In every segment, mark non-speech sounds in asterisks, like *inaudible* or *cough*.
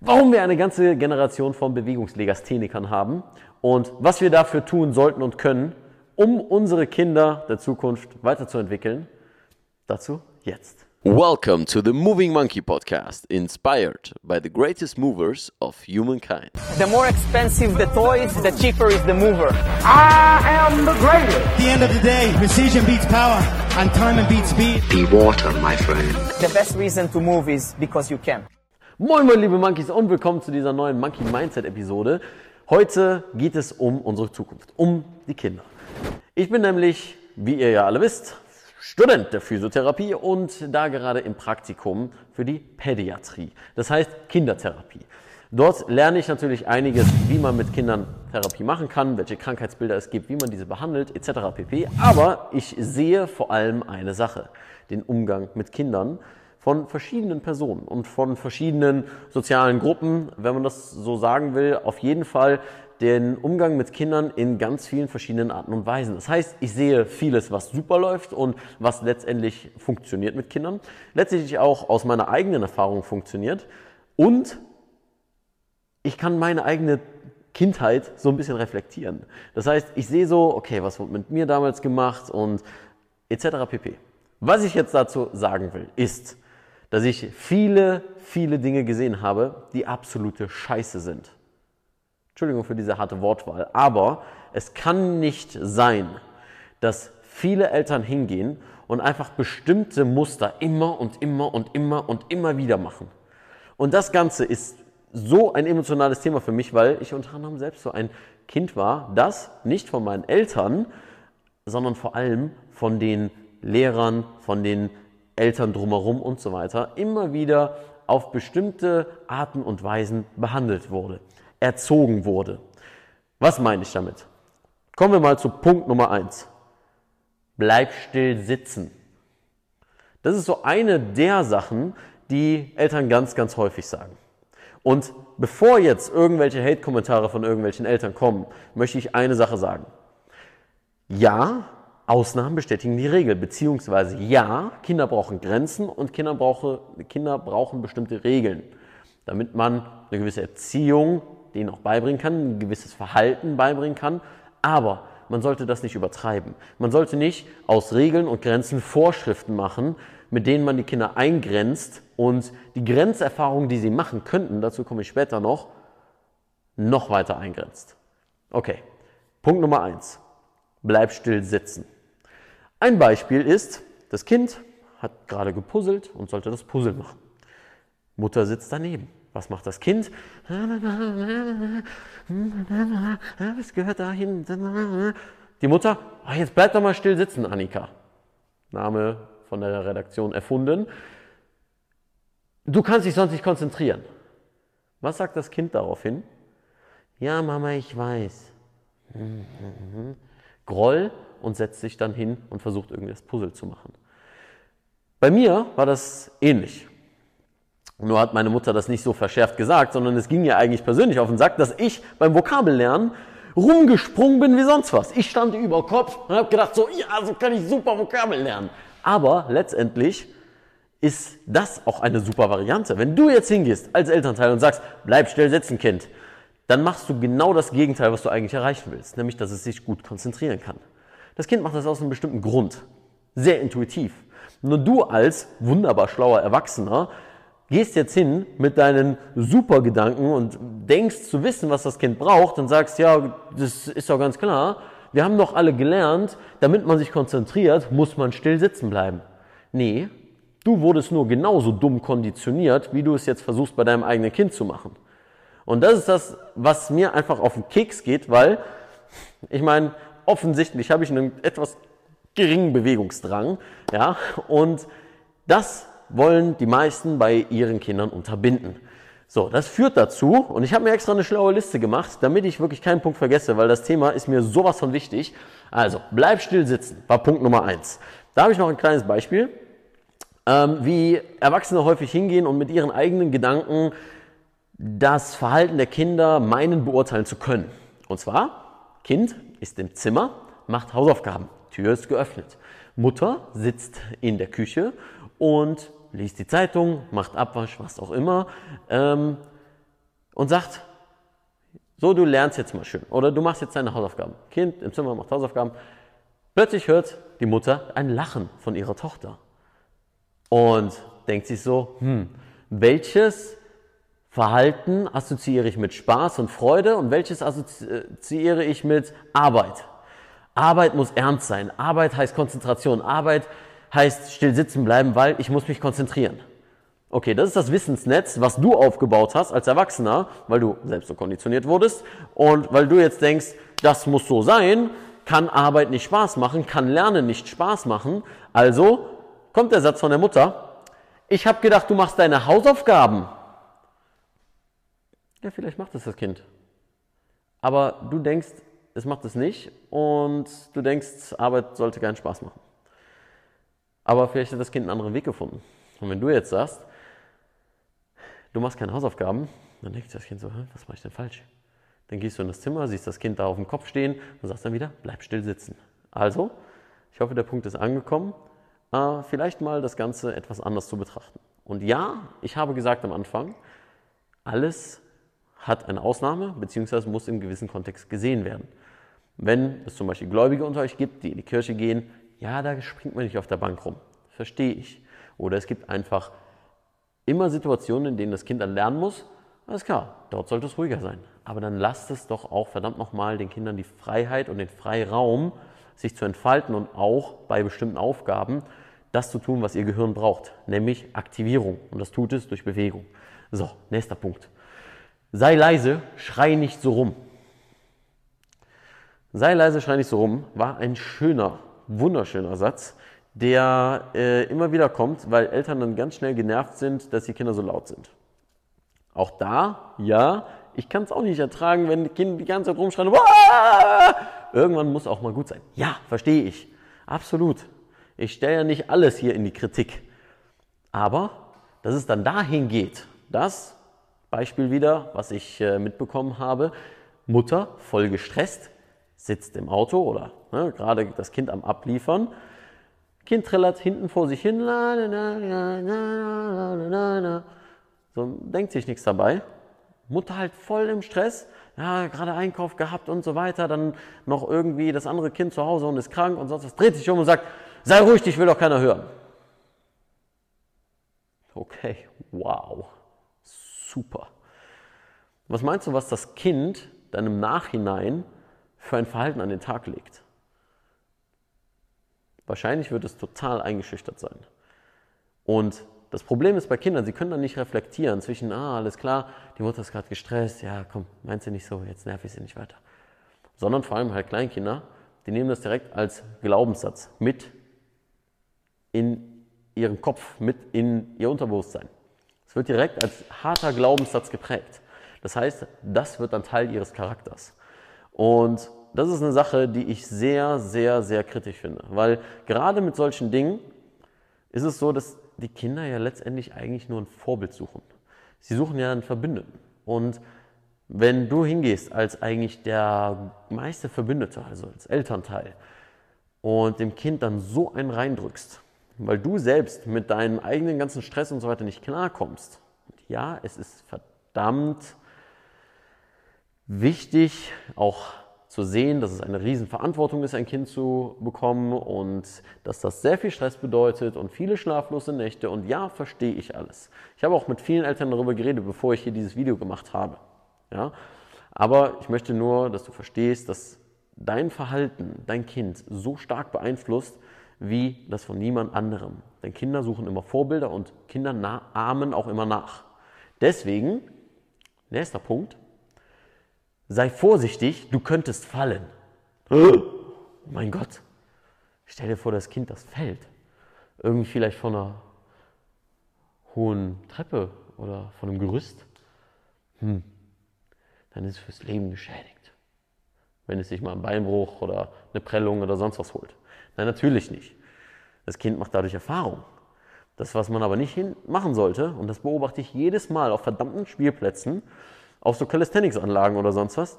warum wir eine ganze Generation von Bewegungslegasthenikern haben und was wir dafür tun sollten und können, um unsere Kinder der Zukunft weiterzuentwickeln. Dazu jetzt. Welcome to the Moving Monkey podcast, inspired by the greatest movers of humankind. The more expensive the toys, the cheaper is the mover. I am the greatest. At the end of the day, precision beats power and time beats speed. Be water, my friend. The best reason to move is because you can. Moin moin liebe Monkeys und willkommen zu dieser neuen Monkey Mindset Episode. Heute geht es um unsere Zukunft, um die Kinder. Ich bin nämlich, wie ihr ja alle wisst, Student der Physiotherapie und da gerade im Praktikum für die Pädiatrie, das heißt Kindertherapie. Dort lerne ich natürlich einiges, wie man mit Kindern Therapie machen kann, welche Krankheitsbilder es gibt, wie man diese behandelt, etc. pp. Aber ich sehe vor allem eine Sache, den Umgang mit Kindern von verschiedenen Personen und von verschiedenen sozialen Gruppen, wenn man das so sagen will, auf jeden Fall den Umgang mit Kindern in ganz vielen verschiedenen Arten und Weisen. Das heißt, ich sehe vieles, was super läuft und was letztendlich funktioniert mit Kindern, letztendlich auch aus meiner eigenen Erfahrung funktioniert und ich kann meine eigene Kindheit so ein bisschen reflektieren. Das heißt, ich sehe so, okay, was wurde mit mir damals gemacht und etc. pp. Was ich jetzt dazu sagen will, ist, dass ich viele, viele Dinge gesehen habe, die absolute Scheiße sind. Entschuldigung für diese harte Wortwahl, aber es kann nicht sein, dass viele Eltern hingehen und einfach bestimmte Muster immer und immer und immer und immer wieder machen. Und das Ganze ist so ein emotionales Thema für mich, weil ich unter anderem selbst so ein Kind war, das nicht von meinen Eltern, sondern vor allem von den Lehrern, von den Eltern drumherum und so weiter immer wieder auf bestimmte Arten und Weisen behandelt wurde, erzogen wurde. Was meine ich damit? Kommen wir mal zu Punkt Nummer eins. Bleib still sitzen. Das ist so eine der Sachen, die Eltern ganz, ganz häufig sagen. Und bevor jetzt irgendwelche Hate-Kommentare von irgendwelchen Eltern kommen, möchte ich eine Sache sagen. Ja, Ausnahmen bestätigen die Regel, beziehungsweise ja, Kinder brauchen Grenzen und Kinder, brauche, Kinder brauchen bestimmte Regeln, damit man eine gewisse Erziehung denen auch beibringen kann, ein gewisses Verhalten beibringen kann, aber man sollte das nicht übertreiben. Man sollte nicht aus Regeln und Grenzen Vorschriften machen, mit denen man die Kinder eingrenzt und die Grenzerfahrungen, die sie machen könnten, dazu komme ich später noch, noch weiter eingrenzt. Okay, Punkt Nummer eins. Bleib still sitzen. Ein Beispiel ist, das Kind hat gerade gepuzzelt und sollte das Puzzle machen. Mutter sitzt daneben. Was macht das Kind? Es gehört dahin. Die Mutter, oh, jetzt bleib doch mal still sitzen, Annika. Name von der Redaktion erfunden. Du kannst dich sonst nicht konzentrieren. Was sagt das Kind daraufhin? Ja, Mama, ich weiß. Groll und setzt sich dann hin und versucht irgendwie das Puzzle zu machen. Bei mir war das ähnlich. Nur hat meine Mutter das nicht so verschärft gesagt, sondern es ging mir eigentlich persönlich auf den Sack, dass ich beim Vokabellernen rumgesprungen bin wie sonst was. Ich stand über Kopf und habe gedacht, so, ja, so kann ich super Vokabel lernen. Aber letztendlich ist das auch eine super Variante. Wenn du jetzt hingehst als Elternteil und sagst, bleib still sitzen, Kind, dann machst du genau das Gegenteil, was du eigentlich erreichen willst, nämlich dass es sich gut konzentrieren kann. Das Kind macht das aus einem bestimmten Grund. Sehr intuitiv. Nur du als wunderbar schlauer Erwachsener gehst jetzt hin mit deinen Supergedanken und denkst zu wissen, was das Kind braucht und sagst, ja, das ist doch ganz klar. Wir haben doch alle gelernt, damit man sich konzentriert, muss man still sitzen bleiben. Nee, du wurdest nur genauso dumm konditioniert, wie du es jetzt versuchst bei deinem eigenen Kind zu machen. Und das ist das, was mir einfach auf den Keks geht, weil ich meine, offensichtlich habe ich einen etwas geringen Bewegungsdrang, ja, und das wollen die meisten bei ihren Kindern unterbinden. So, das führt dazu, und ich habe mir extra eine schlaue Liste gemacht, damit ich wirklich keinen Punkt vergesse, weil das Thema ist mir sowas von wichtig. Also, bleib still sitzen, war Punkt Nummer eins. Da habe ich noch ein kleines Beispiel, ähm, wie Erwachsene häufig hingehen und mit ihren eigenen Gedanken das Verhalten der Kinder meinen beurteilen zu können. Und zwar, Kind ist im Zimmer, macht Hausaufgaben, Tür ist geöffnet. Mutter sitzt in der Küche und liest die Zeitung, macht Abwasch, was auch immer. Ähm, und sagt, so, du lernst jetzt mal schön. Oder du machst jetzt deine Hausaufgaben. Kind im Zimmer macht Hausaufgaben. Plötzlich hört die Mutter ein Lachen von ihrer Tochter. Und denkt sich so, hm, welches Verhalten assoziiere ich mit Spaß und Freude und welches assoziiere ich mit Arbeit? Arbeit muss ernst sein. Arbeit heißt Konzentration. Arbeit heißt still sitzen bleiben, weil ich muss mich konzentrieren. Okay, das ist das Wissensnetz, was du aufgebaut hast als Erwachsener, weil du selbst so konditioniert wurdest und weil du jetzt denkst, das muss so sein, kann Arbeit nicht Spaß machen, kann Lernen nicht Spaß machen. Also kommt der Satz von der Mutter, ich habe gedacht, du machst deine Hausaufgaben. Ja, vielleicht macht es das Kind. Aber du denkst, es macht es nicht und du denkst, Arbeit sollte keinen Spaß machen. Aber vielleicht hat das Kind einen anderen Weg gefunden. Und wenn du jetzt sagst, du machst keine Hausaufgaben, dann denkt das Kind so, was mache ich denn falsch? Dann gehst du in das Zimmer, siehst das Kind da auf dem Kopf stehen und sagst dann wieder, bleib still sitzen. Also, ich hoffe, der Punkt ist angekommen. Äh, vielleicht mal das Ganze etwas anders zu betrachten. Und ja, ich habe gesagt am Anfang, alles hat eine Ausnahme, beziehungsweise muss im gewissen Kontext gesehen werden. Wenn es zum Beispiel Gläubige unter euch gibt, die in die Kirche gehen, ja, da springt man nicht auf der Bank rum. Verstehe ich. Oder es gibt einfach immer Situationen, in denen das Kind dann lernen muss, alles klar, dort sollte es ruhiger sein. Aber dann lasst es doch auch verdammt nochmal den Kindern die Freiheit und den Freiraum, sich zu entfalten und auch bei bestimmten Aufgaben das zu tun, was ihr Gehirn braucht, nämlich Aktivierung. Und das tut es durch Bewegung. So, nächster Punkt. Sei leise, schrei nicht so rum. Sei leise, schrei nicht so rum war ein schöner, wunderschöner Satz, der äh, immer wieder kommt, weil Eltern dann ganz schnell genervt sind, dass die Kinder so laut sind. Auch da, ja, ich kann es auch nicht ertragen, wenn die Kinder die ganze Zeit rumschreien. Wah! Irgendwann muss auch mal gut sein. Ja, verstehe ich. Absolut. Ich stelle ja nicht alles hier in die Kritik. Aber, dass es dann dahin geht, dass, Beispiel wieder, was ich äh, mitbekommen habe, Mutter voll gestresst, sitzt im Auto oder ne, gerade das Kind am Abliefern, Kind trällert hinten vor sich hin, la, la, la, so denkt sich nichts dabei. Mutter halt voll im Stress, ja, gerade Einkauf gehabt und so weiter, dann noch irgendwie das andere Kind zu Hause und ist krank und sonst was, dreht sich um und sagt, sei ruhig, dich will doch keiner hören. Okay, wow, super. Was meinst du, was das Kind dann im Nachhinein für ein Verhalten an den Tag legt? Wahrscheinlich wird es total eingeschüchtert sein. Und das Problem ist bei Kindern, sie können dann nicht reflektieren zwischen, ah, alles klar, die Mutter ist gerade gestresst, ja, komm, meinst du nicht so, jetzt nerv ich sie nicht weiter. Sondern vor allem halt Kleinkinder, die nehmen das direkt als Glaubenssatz mit in ihren Kopf, mit in ihr Unterbewusstsein. Es wird direkt als harter Glaubenssatz geprägt. Das heißt, das wird dann Teil ihres Charakters. Und das ist eine Sache, die ich sehr, sehr, sehr kritisch finde. Weil gerade mit solchen Dingen ist es so, dass die Kinder ja letztendlich eigentlich nur ein Vorbild suchen. Sie suchen ja einen Verbündeten. Und wenn du hingehst als eigentlich der meiste Verbündete, also als Elternteil, und dem Kind dann so einen reindrückst, weil du selbst mit deinem eigenen ganzen Stress und so weiter nicht klarkommst. Und ja, es ist verdammt wichtig, auch zu sehen, dass es eine Riesenverantwortung ist, ein Kind zu bekommen und dass das sehr viel Stress bedeutet und viele schlaflose Nächte. Und ja, verstehe ich alles. Ich habe auch mit vielen Eltern darüber geredet, bevor ich hier dieses Video gemacht habe. Ja? Aber ich möchte nur, dass du verstehst, dass dein Verhalten, dein Kind so stark beeinflusst, wie das von niemand anderem. Denn Kinder suchen immer Vorbilder und Kinder ahmen auch immer nach. Deswegen, nächster Punkt, sei vorsichtig, du könntest fallen. Oh *gasps* mein Gott, stell dir vor, das Kind, das fällt. Irgendwie vielleicht von einer hohen Treppe oder von einem Gerüst. Hm. Dann ist es fürs Leben geschädigt. Wenn es sich mal einen Beinbruch oder eine Prellung oder sonst was holt. Nein, natürlich nicht. Das Kind macht dadurch Erfahrung. Das, was man aber nicht machen sollte, und das beobachte ich jedes Mal auf verdammten Spielplätzen, auf so Calisthenics-Anlagen oder sonst was.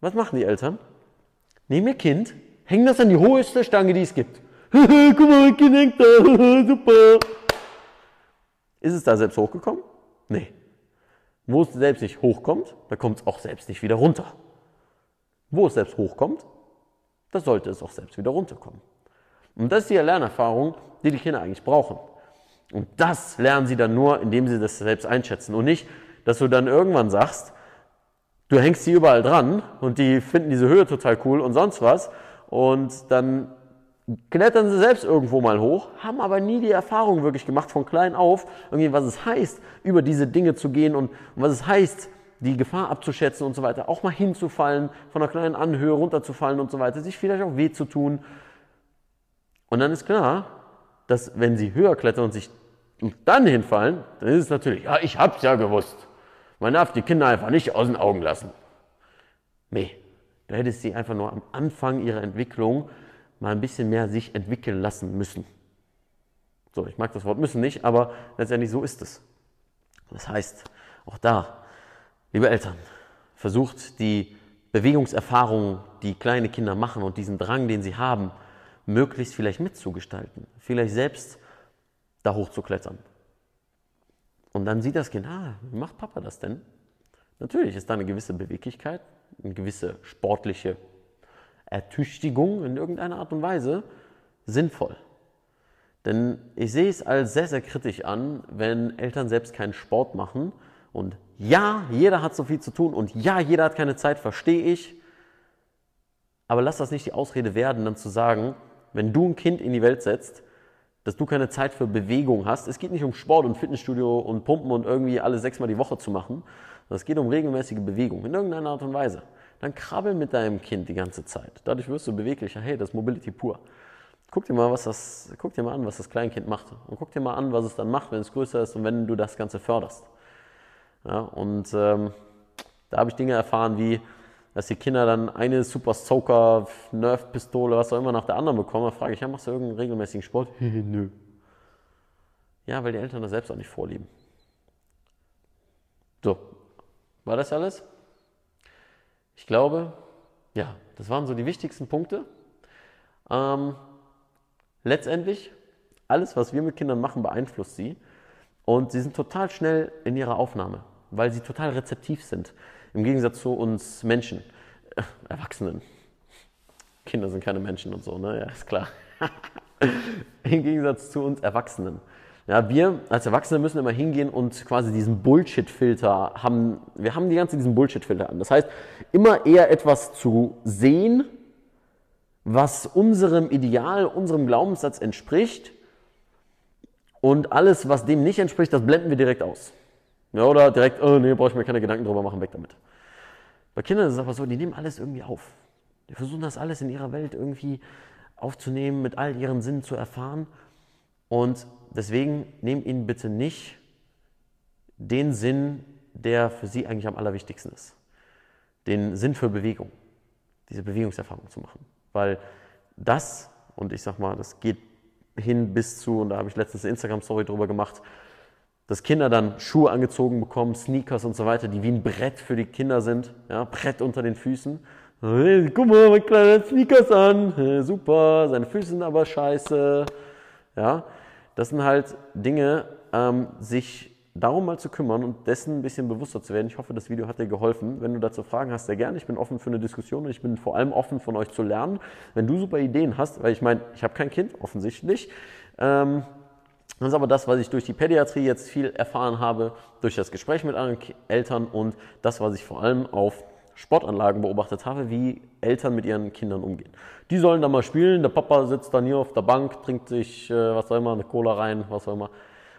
Was machen die Eltern? Nehmen ihr Kind, hängen das an die hoheste Stange, die es gibt. *laughs* Guck mal, ein Kind hängt da, *laughs* super. Ist es da selbst hochgekommen? Nee. Wo es selbst nicht hochkommt, da kommt es auch selbst nicht wieder runter. Wo es selbst hochkommt, da sollte es auch selbst wieder runterkommen. Und das ist die Lernerfahrung, die die Kinder eigentlich brauchen. Und das lernen sie dann nur, indem sie das selbst einschätzen. Und nicht, dass du dann irgendwann sagst, du hängst sie überall dran und die finden diese Höhe total cool und sonst was. Und dann klettern sie selbst irgendwo mal hoch, haben aber nie die Erfahrung wirklich gemacht von klein auf, irgendwie was es heißt, über diese Dinge zu gehen und, und was es heißt, die Gefahr abzuschätzen und so weiter, auch mal hinzufallen, von einer kleinen Anhöhe runterzufallen und so weiter, sich vielleicht auch weh zu tun. Und dann ist klar, dass wenn sie höher klettern und sich dann hinfallen, dann ist es natürlich, ja, ich hab's ja gewusst. Man darf die Kinder einfach nicht aus den Augen lassen. Nee, du hättest sie einfach nur am Anfang ihrer Entwicklung mal ein bisschen mehr sich entwickeln lassen müssen. So, ich mag das Wort müssen nicht, aber letztendlich so ist es. Das heißt, auch da, liebe Eltern, versucht die Bewegungserfahrungen, die kleine Kinder machen und diesen Drang, den sie haben, möglichst vielleicht mitzugestalten. Vielleicht selbst da hoch zu klettern. Und dann sieht das Kind, ah, wie macht Papa das denn? Natürlich ist da eine gewisse Beweglichkeit, eine gewisse sportliche Ertüchtigung in irgendeiner Art und Weise sinnvoll. Denn ich sehe es als sehr, sehr kritisch an, wenn Eltern selbst keinen Sport machen. Und ja, jeder hat so viel zu tun und ja, jeder hat keine Zeit, verstehe ich. Aber lass das nicht die Ausrede werden, dann zu sagen, wenn du ein Kind in die Welt setzt, dass du keine Zeit für Bewegung hast. Es geht nicht um Sport und Fitnessstudio und Pumpen und irgendwie alle sechsmal die Woche zu machen. Es geht um regelmäßige Bewegung in irgendeiner Art und Weise dann krabbel mit deinem Kind die ganze Zeit. Dadurch wirst du beweglicher. Hey, das ist Mobility pur. Guck dir mal, was das, guck dir mal an, was das Kleinkind macht. Und guck dir mal an, was es dann macht, wenn es größer ist und wenn du das Ganze förderst. Ja, und ähm, da habe ich Dinge erfahren, wie, dass die Kinder dann eine Super Soaker, Nerf-Pistole, was auch immer nach der anderen bekommen. Da frage ich, ja, machst du irgendeinen regelmäßigen Sport? *laughs* Nö. Ja, weil die Eltern das selbst auch nicht vorlieben. So, war das alles? Ich glaube, ja, das waren so die wichtigsten Punkte. Ähm, letztendlich, alles, was wir mit Kindern machen, beeinflusst sie. Und sie sind total schnell in ihrer Aufnahme, weil sie total rezeptiv sind. Im Gegensatz zu uns Menschen, äh, Erwachsenen. Kinder sind keine Menschen und so, ne? Ja, ist klar. *laughs* Im Gegensatz zu uns Erwachsenen. Ja, wir als Erwachsene müssen immer hingehen und quasi diesen Bullshit-Filter haben. Wir haben die ganze diesen Bullshit-Filter an. Das heißt, immer eher etwas zu sehen, was unserem Ideal, unserem Glaubenssatz entspricht. Und alles, was dem nicht entspricht, das blenden wir direkt aus. Ja, oder direkt, oh nee, brauche ich mir keine Gedanken drüber machen, weg damit. Bei Kindern ist es aber so, die nehmen alles irgendwie auf. Die versuchen das alles in ihrer Welt irgendwie aufzunehmen, mit all ihren Sinnen zu erfahren. Und deswegen nehmt ihnen bitte nicht den Sinn, der für sie eigentlich am allerwichtigsten ist. Den Sinn für Bewegung, diese Bewegungserfahrung zu machen. Weil das, und ich sag mal, das geht hin bis zu, und da habe ich letztens eine Instagram-Story drüber gemacht, dass Kinder dann Schuhe angezogen bekommen, Sneakers und so weiter, die wie ein Brett für die Kinder sind, ja, Brett unter den Füßen. Hey, guck mal, mein kleiner Sneakers an, hey, super, seine Füße sind aber scheiße, ja. Das sind halt Dinge, ähm, sich darum mal zu kümmern und dessen ein bisschen bewusster zu werden. Ich hoffe, das Video hat dir geholfen. Wenn du dazu Fragen hast, sehr gerne. Ich bin offen für eine Diskussion und ich bin vor allem offen von euch zu lernen. Wenn du super Ideen hast, weil ich meine, ich habe kein Kind, offensichtlich. Ähm, das ist aber das, was ich durch die Pädiatrie jetzt viel erfahren habe, durch das Gespräch mit anderen Eltern und das, was ich vor allem auf Sportanlagen beobachtet habe, wie Eltern mit ihren Kindern umgehen. Die sollen da mal spielen, der Papa sitzt dann hier auf der Bank, trinkt sich, äh, was auch immer, eine Cola rein, was auch immer.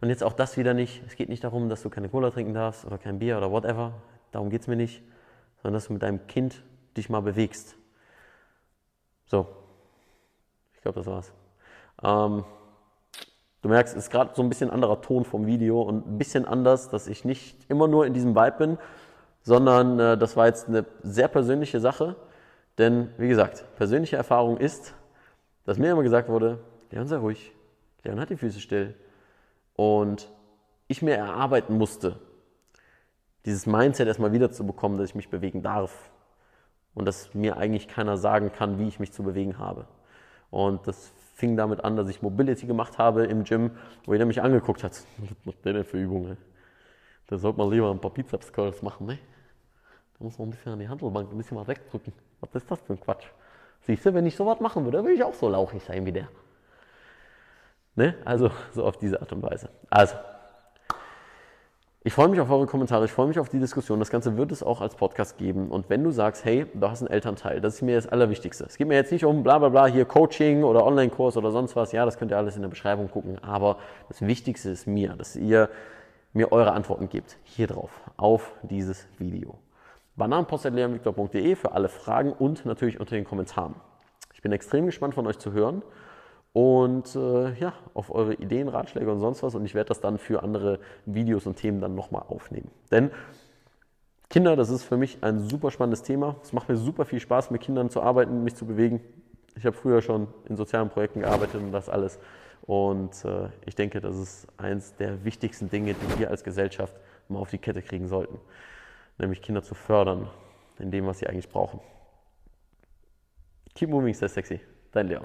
Und jetzt auch das wieder nicht. Es geht nicht darum, dass du keine Cola trinken darfst oder kein Bier oder whatever. Darum geht es mir nicht. Sondern dass du mit deinem Kind dich mal bewegst. So. Ich glaube, das war's. Ähm, du merkst, es ist gerade so ein bisschen anderer Ton vom Video und ein bisschen anders, dass ich nicht immer nur in diesem Vibe bin, sondern äh, das war jetzt eine sehr persönliche Sache. Denn, wie gesagt, persönliche Erfahrung ist, dass mir immer gesagt wurde, Leon sei ruhig, Leon hat die Füße still. Und ich mir erarbeiten musste, dieses Mindset erstmal wieder zu bekommen, dass ich mich bewegen darf. Und dass mir eigentlich keiner sagen kann, wie ich mich zu bewegen habe. Und das fing damit an, dass ich Mobility gemacht habe im Gym, wo jeder mich angeguckt hat. Was macht der denn für Übungen? Da sollte man lieber ein paar Bizeps Curls machen, ne? Da muss man ein bisschen an die Handelbank, ein bisschen was wegdrücken. Was ist das für ein Quatsch? Siehst du, wenn ich sowas machen würde, würde ich auch so lauchig sein wie der. Ne? Also so auf diese Art und Weise. Also, ich freue mich auf eure Kommentare, ich freue mich auf die Diskussion. Das Ganze wird es auch als Podcast geben. Und wenn du sagst, hey, du hast einen Elternteil, das ist mir das Allerwichtigste. Es geht mir jetzt nicht um bla bla bla, hier Coaching oder Online-Kurs oder sonst was. Ja, das könnt ihr alles in der Beschreibung gucken. Aber das Wichtigste ist mir, dass ihr mir eure Antworten gebt. Hier drauf, auf dieses Video. Bananenpost.leonviktor.de für alle Fragen und natürlich unter den Kommentaren. Ich bin extrem gespannt von euch zu hören und äh, ja, auf eure Ideen, Ratschläge und sonst was. Und ich werde das dann für andere Videos und Themen dann nochmal aufnehmen. Denn Kinder, das ist für mich ein super spannendes Thema. Es macht mir super viel Spaß, mit Kindern zu arbeiten, mich zu bewegen. Ich habe früher schon in sozialen Projekten gearbeitet und das alles. Und äh, ich denke, das ist eines der wichtigsten Dinge, die wir als Gesellschaft mal auf die Kette kriegen sollten. Nämlich Kinder zu fördern in dem, was sie eigentlich brauchen. Keep moving, stay sexy. Dein Leon.